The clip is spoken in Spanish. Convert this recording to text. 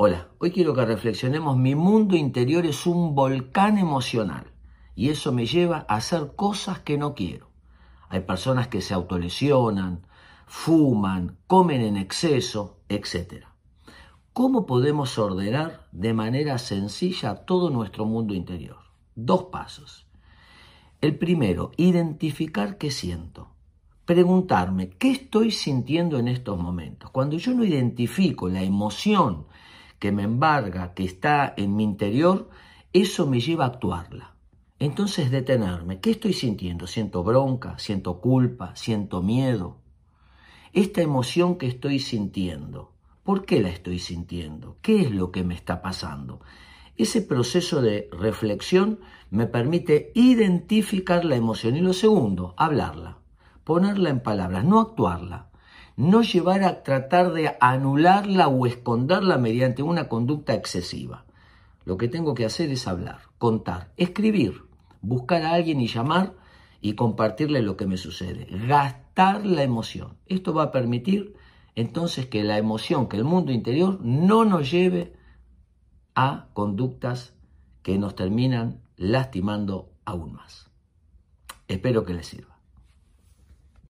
Hola, hoy quiero que reflexionemos, mi mundo interior es un volcán emocional y eso me lleva a hacer cosas que no quiero. Hay personas que se autolesionan, fuman, comen en exceso, etc. ¿Cómo podemos ordenar de manera sencilla todo nuestro mundo interior? Dos pasos. El primero, identificar qué siento. Preguntarme, ¿qué estoy sintiendo en estos momentos? Cuando yo no identifico la emoción que me embarga, que está en mi interior, eso me lleva a actuarla. Entonces detenerme, ¿qué estoy sintiendo? ¿Siento bronca? ¿Siento culpa? ¿Siento miedo? Esta emoción que estoy sintiendo, ¿por qué la estoy sintiendo? ¿Qué es lo que me está pasando? Ese proceso de reflexión me permite identificar la emoción y lo segundo, hablarla, ponerla en palabras, no actuarla no llevar a tratar de anularla o esconderla mediante una conducta excesiva. Lo que tengo que hacer es hablar, contar, escribir, buscar a alguien y llamar y compartirle lo que me sucede, gastar la emoción. Esto va a permitir entonces que la emoción, que el mundo interior no nos lleve a conductas que nos terminan lastimando aún más. Espero que les sirva.